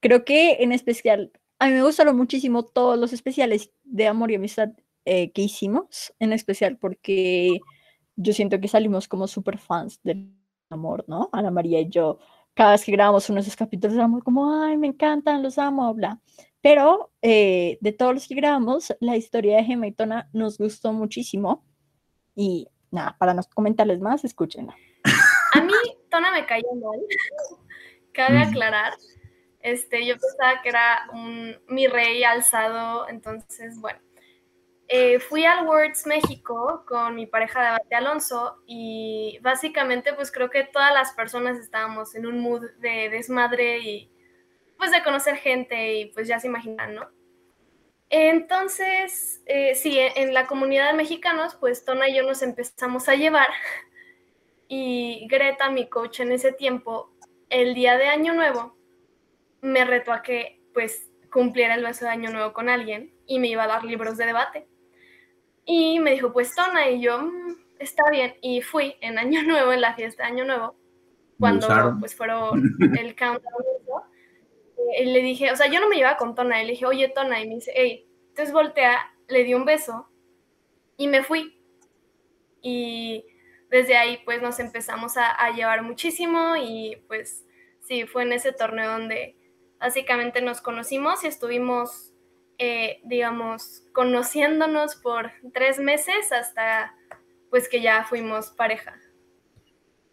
Creo que en especial, a mí me gustaron muchísimo todos los especiales de amor y amistad eh, que hicimos, en especial porque yo siento que salimos como super fans del amor, ¿no? Ana María y yo, cada vez que grabamos uno de esos capítulos, éramos como, ay, me encantan, los amo, bla. Pero eh, de todos los que grabamos, la historia de Gemma y Tona nos gustó muchísimo. Y nada, para no comentarles más, escúchenla. A mí Tona me cayó mal, cabe aclarar. Este, yo pensaba que era un, mi rey alzado, entonces, bueno. Eh, fui al Words México con mi pareja de Bate Alonso y básicamente pues creo que todas las personas estábamos en un mood de desmadre y pues de conocer gente y pues ya se imaginan, ¿no? Entonces, eh, sí, en la comunidad de mexicanos, pues Tona y yo nos empezamos a llevar y Greta, mi coach en ese tiempo, el día de Año Nuevo, me retó a que pues cumpliera el beso de Año Nuevo con alguien y me iba a dar libros de debate. Y me dijo, pues Tona, y yo, mm, está bien. Y fui en Año Nuevo, en la fiesta de Año Nuevo, cuando pues fueron el countdown y le dije, o sea, yo no me llevaba con Tona, y le dije, oye, Tona, y me dice, hey, entonces voltea, le di un beso y me fui. Y desde ahí, pues nos empezamos a, llevar muchísimo y pues sí, fue en ese torneo donde básicamente nos conocimos y estuvimos, eh, digamos, conociéndonos por tres meses hasta pues que ya fuimos pareja,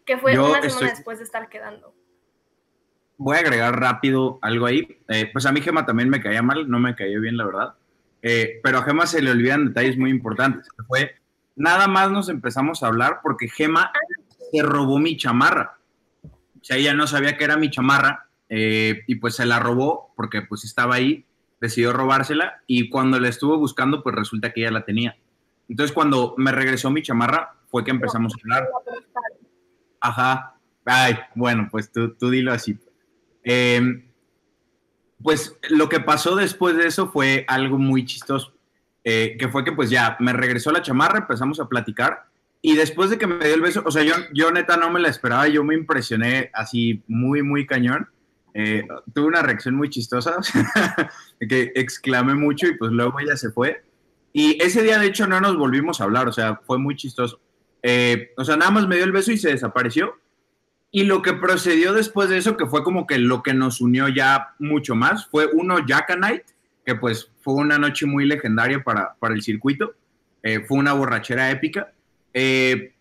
que fue una semana después de estar quedando voy a agregar rápido algo ahí. Eh, pues a mí Gema también me caía mal, no me caía bien, la verdad. Eh, pero a Gema se le olvidan detalles muy importantes. fue, nada más nos empezamos a hablar porque Gema se robó mi chamarra. O sea, ella no sabía que era mi chamarra eh, y pues se la robó porque pues estaba ahí, decidió robársela y cuando la estuvo buscando pues resulta que ella la tenía. Entonces cuando me regresó mi chamarra fue que empezamos a hablar. Ajá. Ay, bueno, pues tú, tú dilo así. Em, pues lo que pasó después de eso fue algo muy chistoso, eh, que fue que pues ya me regresó la chamarra, empezamos a platicar y después de que me dio el beso, o sea, yo, yo neta no me la esperaba, yo me impresioné así muy, muy cañón. Eh, tuve una reacción muy chistosa, que exclamé mucho y pues luego ella se fue. Y ese día de hecho no nos volvimos a hablar, o sea, fue muy chistoso. Eh, o sea, nada más me dio el beso y se desapareció. Y lo que procedió después de eso, que fue como que lo que nos unió ya mucho más, fue uno Jack Night, que pues fue una noche muy legendaria para, para el circuito, eh, fue una borrachera épica. Eh,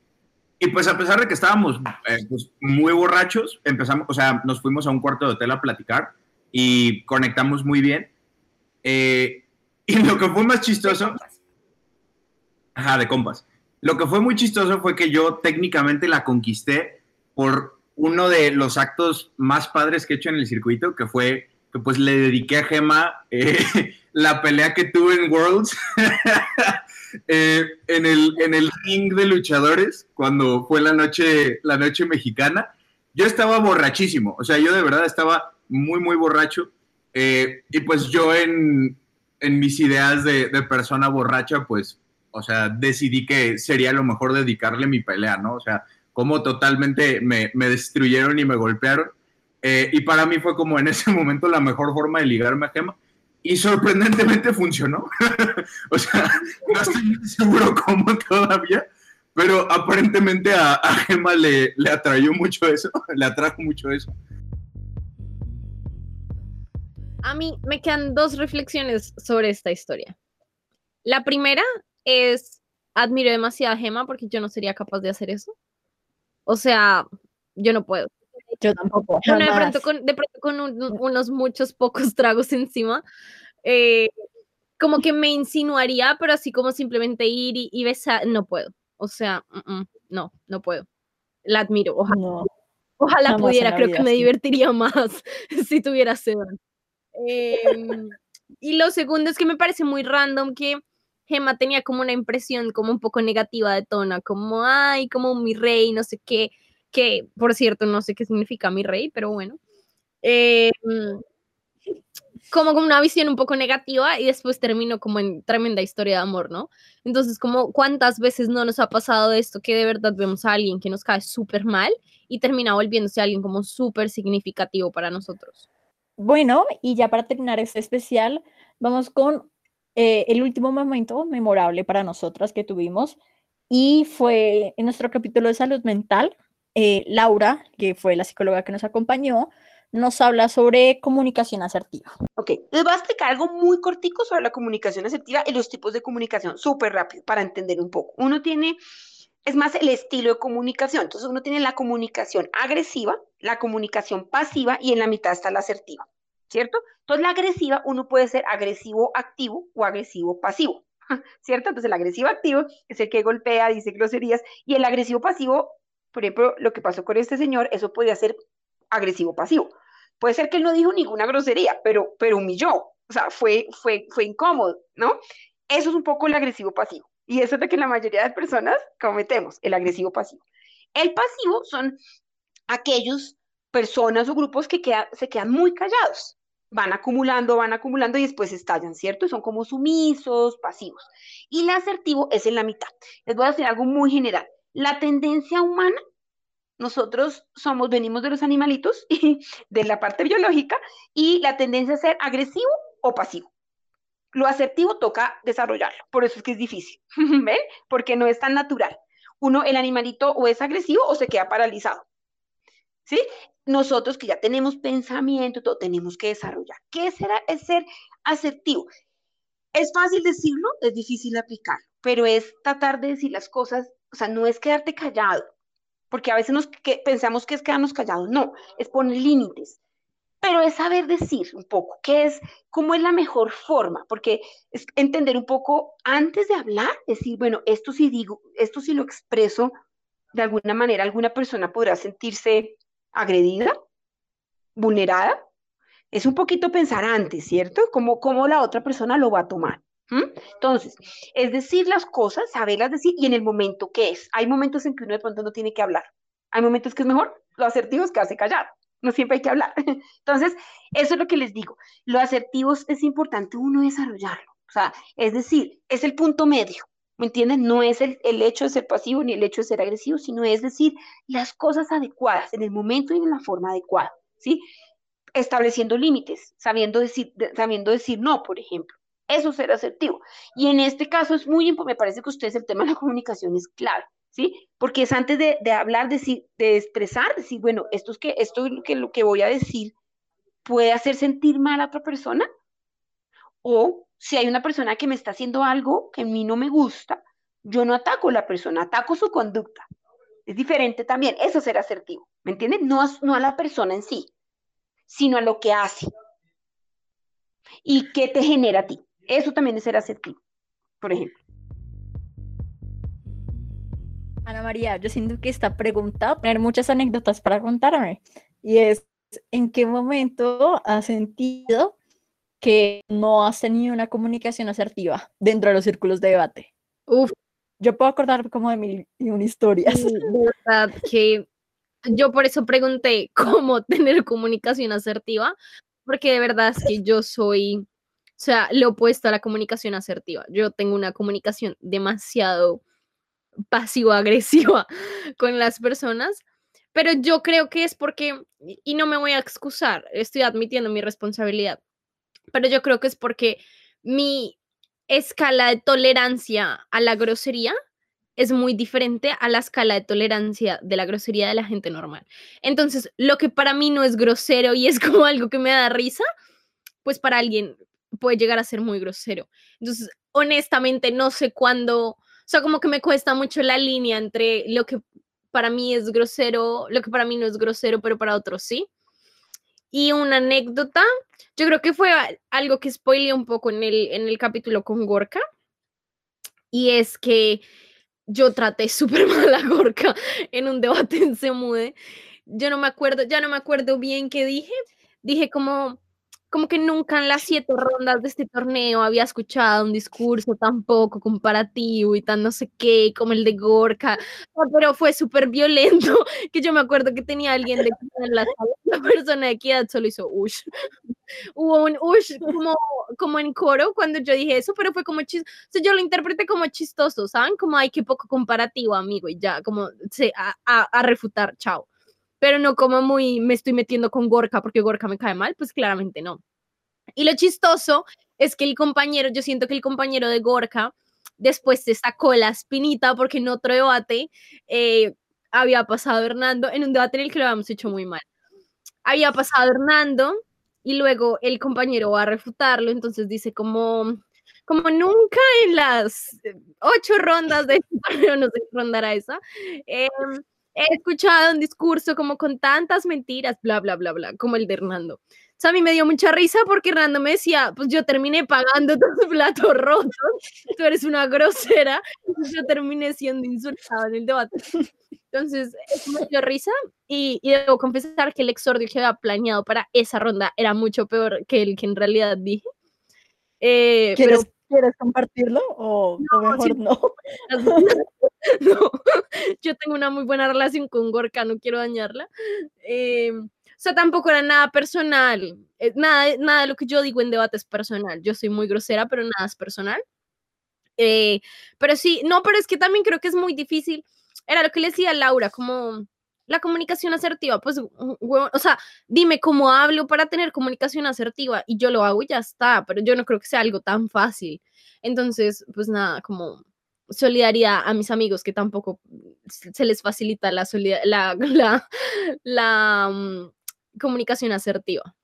y pues a pesar de que estábamos eh, pues, muy borrachos, empezamos, o sea, nos fuimos a un cuarto de hotel a platicar y conectamos muy bien. y lo que fue más chistoso, ajá, de compas. Lo que fue muy chistoso fue que yo técnicamente la conquisté por uno de los actos más padres que he hecho en el circuito, que fue que pues le dediqué a Gema eh, la pelea que tuve en Worlds eh, en, el, en el ring de luchadores, cuando fue la noche, la noche mexicana. Yo estaba borrachísimo, o sea, yo de verdad estaba muy, muy borracho. Eh, y pues yo en, en mis ideas de, persona borracha, pues, o sea, decidí que sería lo mejor dedicarle mi pelea, ¿no? O sea, como totalmente me, me destruyeron y me golpearon. Eh, y para mí fue como en ese momento la mejor forma de ligarme a Gema. Y sorprendentemente funcionó. o sea, no estoy seguro cómo todavía, pero aparentemente a, a Gema le, le atrayó mucho eso, le atrajo mucho eso. A mí me quedan dos reflexiones sobre esta historia. La primera es, admiro demasiado a Gema porque yo no sería capaz de hacer eso. O sea, yo no puedo. Yo tampoco. de pronto con, de pronto con unos muchos pocos tragos encima, eh, como que me insinuaría, pero así como simplemente ir y, besar, no puedo. O sea, no, no puedo. La admiro. Ojalá, ojalá pudiera, creo que me divertiría más si tuviera sed. Em, y lo segundo es que me parece muy random que Gemma tenía como una impresión como un poco negativa de Tona, como, ay, como mi rey, no sé qué, que por cierto no sé qué significa mi rey, pero bueno. Em, como con una visión un poco negativa y después terminó como en tremenda historia de amor, ¿no? Entonces, como cuántas veces no nos ha pasado esto que de verdad vemos a alguien que nos cae súper mal y termina volviéndose alguien como súper significativo para nosotros. Bueno, y ya para terminar este especial, vamos con eh, el último momento memorable para nosotras que tuvimos y fue en nuestro capítulo de salud mental. Eh, Laura, que fue la psicóloga que nos acompañó, nos habla sobre comunicación asertiva. Ok, les voy a explicar algo muy cortico sobre la comunicación asertiva y los tipos de comunicación, súper rápido, para entender un poco. Uno tiene, es más el estilo de comunicación, entonces uno tiene la comunicación agresiva, la comunicación pasiva y en la mitad está la asertiva, ¿cierto? Entonces la agresiva, uno puede ser agresivo activo o agresivo pasivo, ¿cierto? Entonces el agresivo activo es el que golpea, dice groserías, y el agresivo pasivo, por ejemplo, lo que pasó con este señor, eso podía ser agresivo pasivo. Puede ser que él no dijo ninguna grosería, pero, pero humilló, o sea, fue, fue, fue incómodo, ¿no? Eso es un poco el agresivo pasivo. Y eso es lo que la mayoría de personas cometemos, el agresivo pasivo. El pasivo son aquellos personas o grupos que se quedan muy callados. Van acumulando, van acumulando y después estallan, ¿cierto? Son como sumisos, pasivos. Y el asertivo es en la mitad. Les voy a decir algo muy general. La tendencia humana nosotros somos, venimos de los animalitos de la parte biológica y la tendencia a ser agresivo o pasivo. Lo asertivo toca desarrollarlo, por eso es que es difícil, ¿ven? Porque no es tan natural. Uno, el animalito o es agresivo o se queda paralizado. ¿Sí? Nosotros que ya tenemos pensamiento, todo tenemos que desarrollar. ¿Qué será es ser asertivo? Es fácil decirlo, es difícil aplicarlo, pero es tratar de decir las cosas, o sea, no es quedarte callado, porque a veces nos pensamos que es quedarnos callados, no, es poner límites, pero es saber decir un poco qué es, cómo es la mejor forma, porque es entender un poco antes de hablar, decir, bueno, esto sí digo, esto sí lo expreso, de alguna manera alguna persona podrá sentirse agredida, vulnerada, es un poquito pensar antes, ¿cierto? Cómo, cómo la otra persona lo va a tomar. Entonces, es decir las cosas, saberlas decir y en el momento que es. Hay momentos en que uno de pronto no tiene que hablar. Hay momentos que es mejor, lo asertivo es hace callar. No siempre hay que hablar. Entonces, eso es lo que les digo. Lo asertivo es importante uno desarrollarlo. O sea, es decir, es el punto medio. ¿Me entienden? No es el, el, hecho de ser pasivo ni el hecho de ser agresivo, sino es decir las cosas adecuadas en el momento y en la forma adecuada, ¿sí? Estableciendo límites, sabiendo decir, sabiendo decir no, por ejemplo. Eso es ser asertivo. Y en este caso es muy importante, me parece que ustedes el tema de la comunicación es clave, ¿sí? Porque es antes de, de hablar, de, de expresar, decir, bueno, esto es, que, esto es lo, que, lo que voy a decir puede hacer sentir mal a otra persona. O si hay una persona que me está haciendo algo que a mí no me gusta, yo no ataco a la persona, ataco su conducta. Es diferente también, eso es ser asertivo, ¿me entienden? No, no a la persona en sí, sino a lo que hace. ¿Y qué te genera a ti? Eso también es ser asertivo, por ejemplo. Ana María, yo siento que esta pregunta tener muchas anécdotas para contarme. Y es, ¿en qué momento has sentido que no has tenido una comunicación asertiva dentro de los círculos de debate? Uf. Yo puedo acordar como de mil y una historias. De verdad que yo por eso pregunté cómo tener comunicación asertiva, porque de verdad es que yo soy sea, lo opuesto a la comunicación asertiva. Yo tengo una comunicación demasiado pasivo-agresiva con las personas, pero yo creo que es porque, y no me voy a excusar, estoy admitiendo mi responsabilidad, pero yo creo que es porque mi escala de tolerancia a la grosería es muy diferente a la escala de tolerancia de la grosería de la gente normal. Entonces, lo que para mí no es grosero y es como algo que me da risa, pues para alguien puede llegar a ser muy grosero. Entonces, honestamente, no sé cuándo, o sea, como que me cuesta mucho la línea entre lo que para mí es grosero, lo que para mí no es grosero, pero para otros sí. Y una anécdota, yo creo que fue algo que spoileé un poco en el, en el capítulo con Gorka, y es que yo traté súper mal a Gorka en un debate en Semude. Yo no me acuerdo, ya no me acuerdo bien qué dije. Dije como, como que nunca en las siete rondas de este torneo había escuchado un discurso tan poco comparativo y tan no sé qué, como el de Gorka, pero fue súper violento, que yo me acuerdo que tenía alguien de la la persona de equidad solo hizo ush. Hubo un ush como, como en coro cuando yo dije eso, pero fue como chistoso, yo lo interpreté como chistoso, ¿saben? Como, hay que poco comparativo, amigo, y ya, como se, a, a, a refutar, chao pero no como muy me estoy metiendo con Gorka porque Gorka me cae mal, pues claramente no. Y lo chistoso es que el compañero, yo siento que el compañero de Gorka después se sacó la espinita porque en otro debate eh, había pasado Hernando, en un debate en el que lo habíamos hecho muy mal. Había pasado Hernando y luego el compañero va a refutarlo, entonces dice como, como nunca en las ocho rondas de no sé ronda esa, eh, he escuchado un discurso como con tantas mentiras, bla, bla, bla, bla, como el de Hernando. O sea, a mí me dio mucha risa porque Hernando me decía, pues yo terminé pagando tus platos rotos, tú eres una grosera, y yo terminé siendo insultado en el debate. Entonces, eso me dio risa y, y, debo confesar que el exordio que había planeado para esa ronda era mucho peor que el que en realidad dije. Eh, ¿Quieres, pero ¿Quieres compartirlo o, mejor no? no? Yo tengo una muy buena relación con Gorka, no quiero dañarla. Em, o sea, tampoco era nada personal. Eh, nada, nada de lo que yo digo en debate es personal. Yo soy muy grosera, pero nada es personal. Eh, pero sí, no, pero es que también creo que es muy difícil. Era lo que le decía Laura, como la comunicación asertiva, pues, o sea, dime cómo hablo para tener comunicación asertiva y yo lo hago y ya está, pero yo no creo que sea algo tan fácil. Entonces, pues nada, como solidaridad a mis amigos que tampoco se les facilita la, la, la, la um, comunicación asertiva.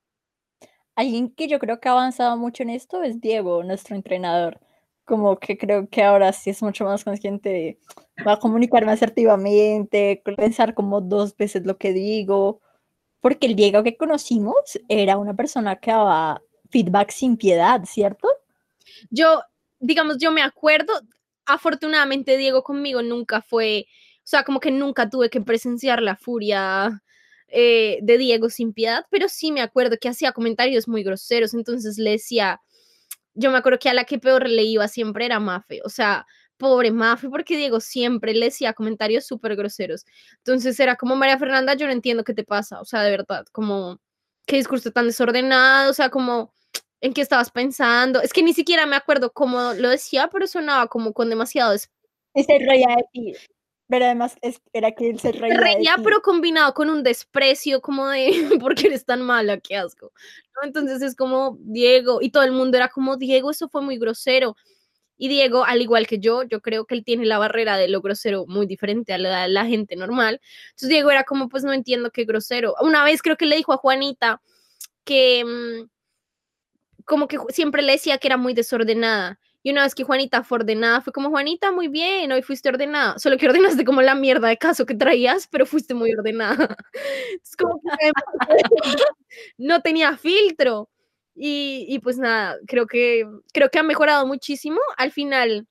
Alguien que yo creo que ha avanzado mucho en esto es Diego, nuestro entrenador como que creo que ahora sí es mucho más consciente va a comunicarme asertivamente, pensar como dos veces lo que digo, porque el Diego que conocimos era una persona que daba feedback sin piedad, ¿cierto? Yo, digamos, yo me acuerdo, afortunadamente Diego conmigo nunca fue, o sea, como que nunca tuve que presenciar la furia eh, de Diego sin piedad, pero sí me acuerdo que hacía comentarios muy groseros, entonces le decía yo me acuerdo que a la que peor le iba siempre era Mafe, o sea, pobre Mafe, porque Diego siempre le decía comentarios súper groseros. Entonces era como María Fernanda, yo no entiendo qué te pasa, o sea, de verdad, como qué discurso tan desordenado, o sea, como en qué estabas pensando. Es que ni siquiera me acuerdo cómo lo decía, pero sonaba como con demasiado... Ese reía de ti. Pero además era que él se reía. reía, pero combinado con un desprecio como de, porque eres tan mala? Qué asco. Entonces es como Diego, y todo el mundo era como Diego, eso fue muy grosero. Y Diego, al igual que yo, yo creo que él tiene la barrera de lo grosero muy diferente a la de la gente normal. Entonces Diego era como, pues no entiendo qué grosero. Una vez creo que le dijo a Juanita que mm, como que siempre le decía que era muy desordenada. Y una vez que Juanita fue ordenada, fue como, Juanita, muy bien, hoy fuiste ordenada. Solo que ordenaste como la mierda de caso que traías, pero fuiste muy ordenada. Es como que no tenía filtro. Y, y, pues nada, creo que, creo que ha mejorado muchísimo. Al final,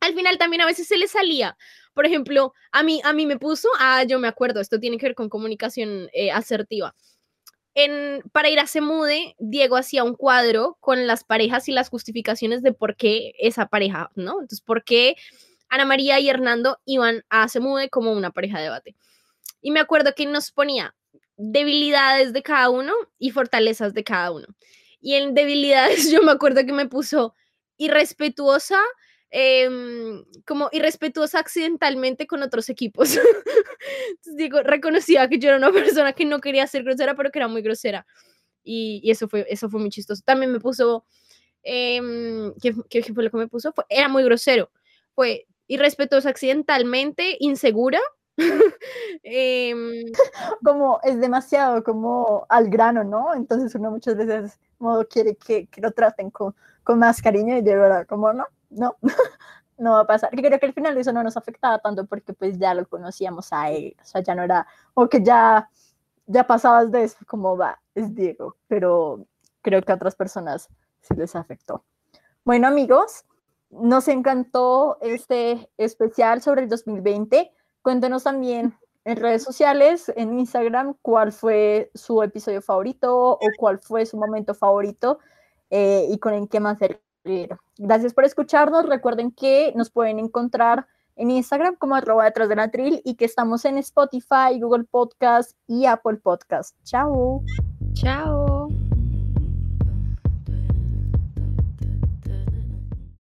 al final también a veces se le salía. Por ejemplo, a mí, a mí me puso, ah, yo me acuerdo, esto tiene que ver con comunicación eh, asertiva para ir a Semude, Diego hacía un cuadro con las parejas y las justificaciones de por qué esa pareja, ¿no? Entonces, por qué Ana María y Hernando iban a Semude como una pareja de debate. Y me acuerdo que nos ponía debilidades de cada uno y fortalezas de cada uno. Y en debilidades yo me acuerdo que me puso irrespetuosa, em, como irrespetuosa accidentalmente con otros equipos. Entonces, digo, reconocía que yo era una persona que no quería ser grosera, pero que era muy grosera. Y, y eso, fue, eso fue muy chistoso. También me puso, eh, ¿qué, ¿qué, fue lo que me puso? Fue, era muy grosero. Fue irrespetuosa accidentalmente, insegura. eh, como es demasiado como al grano, ¿no? Entonces uno muchas veces modo quiere que, que lo traten con, con, más cariño y de verdad, como no, no, no va a pasar. Que creo que al final eso no nos afectaba tanto porque pues ya lo conocíamos a él, o sea, ya no era, o que ya, ya pasabas de eso, como va, es Diego, pero creo que a otras personas sí les afectó. Bueno amigos, nos encantó este especial sobre el 2020. Cuéntenos también en redes sociales, en Instagram, cuál fue su episodio favorito o cuál fue su momento favorito eh, y con en qué más Gracias por escucharnos. Recuerden que nos pueden encontrar en Instagram como arroba detrás de la tril y que estamos en Spotify, Google Podcast y Apple Podcast. Chao. Chao.